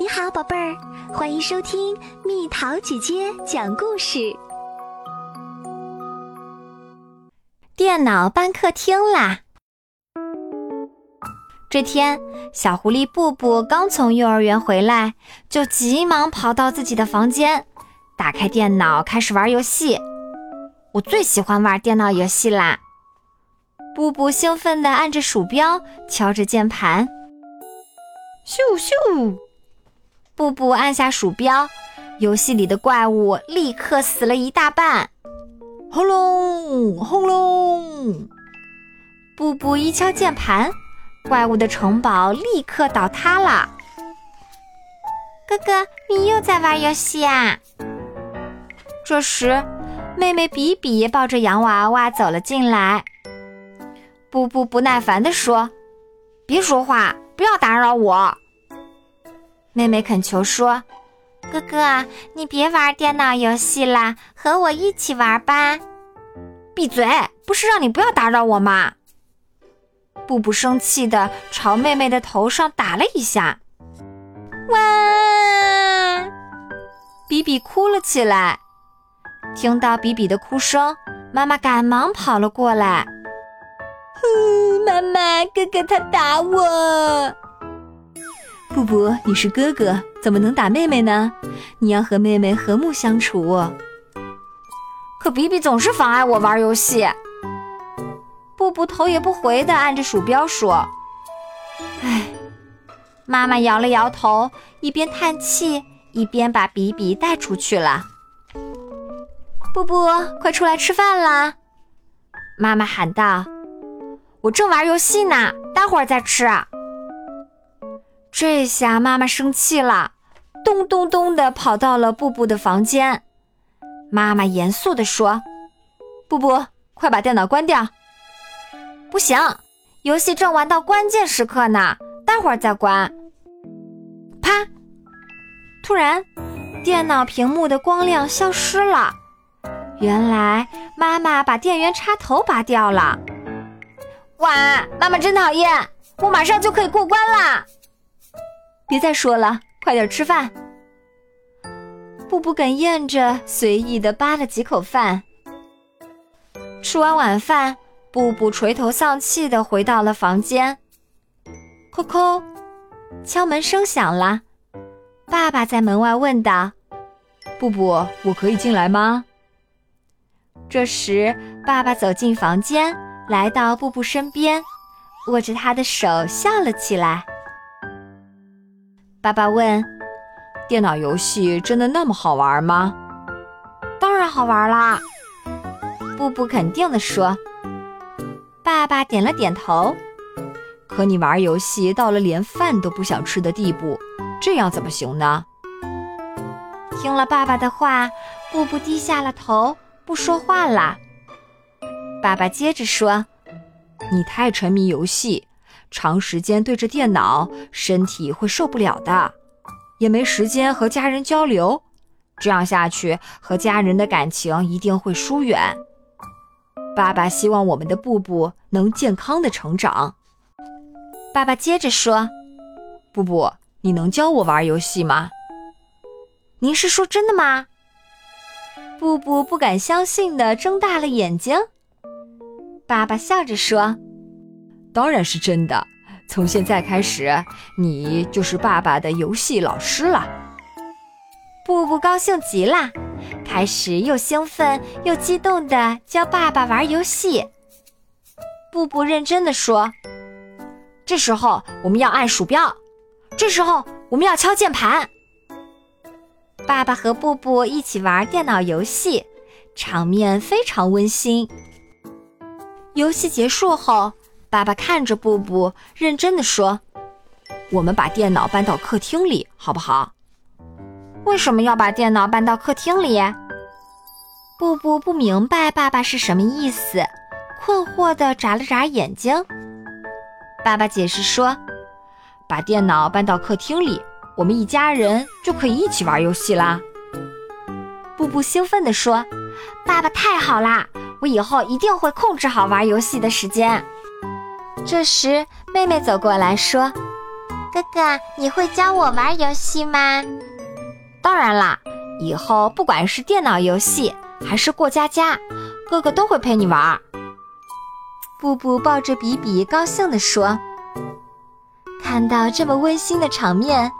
你好，宝贝儿，欢迎收听蜜桃姐姐讲故事。电脑搬客厅啦！这天，小狐狸布布刚从幼儿园回来，就急忙跑到自己的房间，打开电脑开始玩游戏。我最喜欢玩电脑游戏啦！布布兴奋地按着鼠标，敲着键盘。咻咻！布布按下鼠标，游戏里的怪物立刻死了一大半。轰隆轰隆！布布一敲键盘，怪物的城堡立刻倒塌了。哥哥，你又在玩游戏啊？这时，妹妹比比抱着洋娃娃走了进来。布布不耐烦地说：“别说话，不要打扰我。”妹妹恳求说：“哥哥，你别玩电脑游戏啦，和我一起玩吧。”闭嘴！不是让你不要打扰我吗？布布生气的朝妹妹的头上打了一下。哇！比比哭了起来。听到比比的哭声，妈妈赶忙跑了过来。哼，妈妈，哥哥他打我。布布，你是哥哥，怎么能打妹妹呢？你要和妹妹和睦相处。可比比总是妨碍我玩游戏。布布头也不回地按着鼠标说：“唉。”妈妈摇了摇头，一边叹气，一边把比比带出去了。布布，快出来吃饭啦！妈妈喊道：“我正玩游戏呢，待会儿再吃。”这下妈妈生气了，咚咚咚地跑到了布布的房间。妈妈严肃地说：“布布，快把电脑关掉！不行，游戏正玩到关键时刻呢，待会儿再关。”啪！突然，电脑屏幕的光亮消失了。原来妈妈把电源插头拔掉了。哇，妈妈真讨厌！我马上就可以过关啦！别再说了，快点吃饭。布布哽咽着，随意的扒了几口饭。吃完晚饭，布布垂头丧气的回到了房间。叩叩，敲门声响了。爸爸在门外问道：“布布，我可以进来吗？”这时，爸爸走进房间，来到布布身边，握着他的手笑了起来。爸爸问：“电脑游戏真的那么好玩吗？”“当然好玩啦！”布布肯定地说。爸爸点了点头。“可你玩游戏到了连饭都不想吃的地步，这样怎么行呢？”听了爸爸的话，布布低下了头，不说话了。爸爸接着说：“你太沉迷游戏。”长时间对着电脑，身体会受不了的，也没时间和家人交流。这样下去，和家人的感情一定会疏远。爸爸希望我们的布布能健康的成长。爸爸接着说：“布布，你能教我玩游戏吗？”您是说真的吗？布布不敢相信的睁大了眼睛。爸爸笑着说。当然是真的。从现在开始，你就是爸爸的游戏老师了。布布高兴极了，开始又兴奋又激动地教爸爸玩游戏。布布认真地说：“这时候我们要按鼠标，这时候我们要敲键盘。”爸爸和布布一起玩电脑游戏，场面非常温馨。游戏结束后。爸爸看着布布，认真的说：“我们把电脑搬到客厅里，好不好？”“为什么要把电脑搬到客厅里？”布布不明白爸爸是什么意思，困惑的眨了眨眼睛。爸爸解释说：“把电脑搬到客厅里，我们一家人就可以一起玩游戏啦。”布布兴奋地说：“爸爸太好啦！我以后一定会控制好玩游戏的时间。”这时，妹妹走过来说：“哥哥，你会教我玩游戏吗？当然啦，以后不管是电脑游戏还是过家家，哥哥都会陪你玩。布布抱着比比，高兴地说：“看到这么温馨的场面，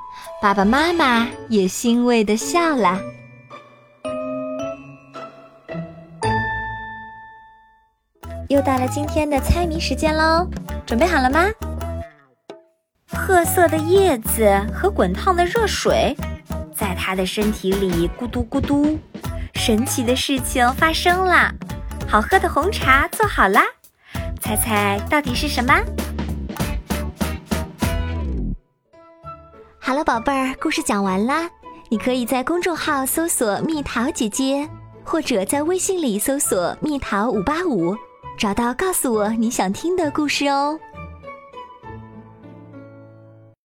爸爸妈妈也欣慰地笑了。”又到了今天的猜谜时间喽，准备好了吗？褐色的叶子和滚烫的热水，在他的身体里咕嘟咕嘟。神奇的事情发生了，好喝的红茶做好啦！猜猜到底是什么？好了，宝贝儿，故事讲完啦。你可以在公众号搜索“蜜桃姐姐”，或者在微信里搜索“蜜桃五八五”。找到，告诉我你想听的故事哦。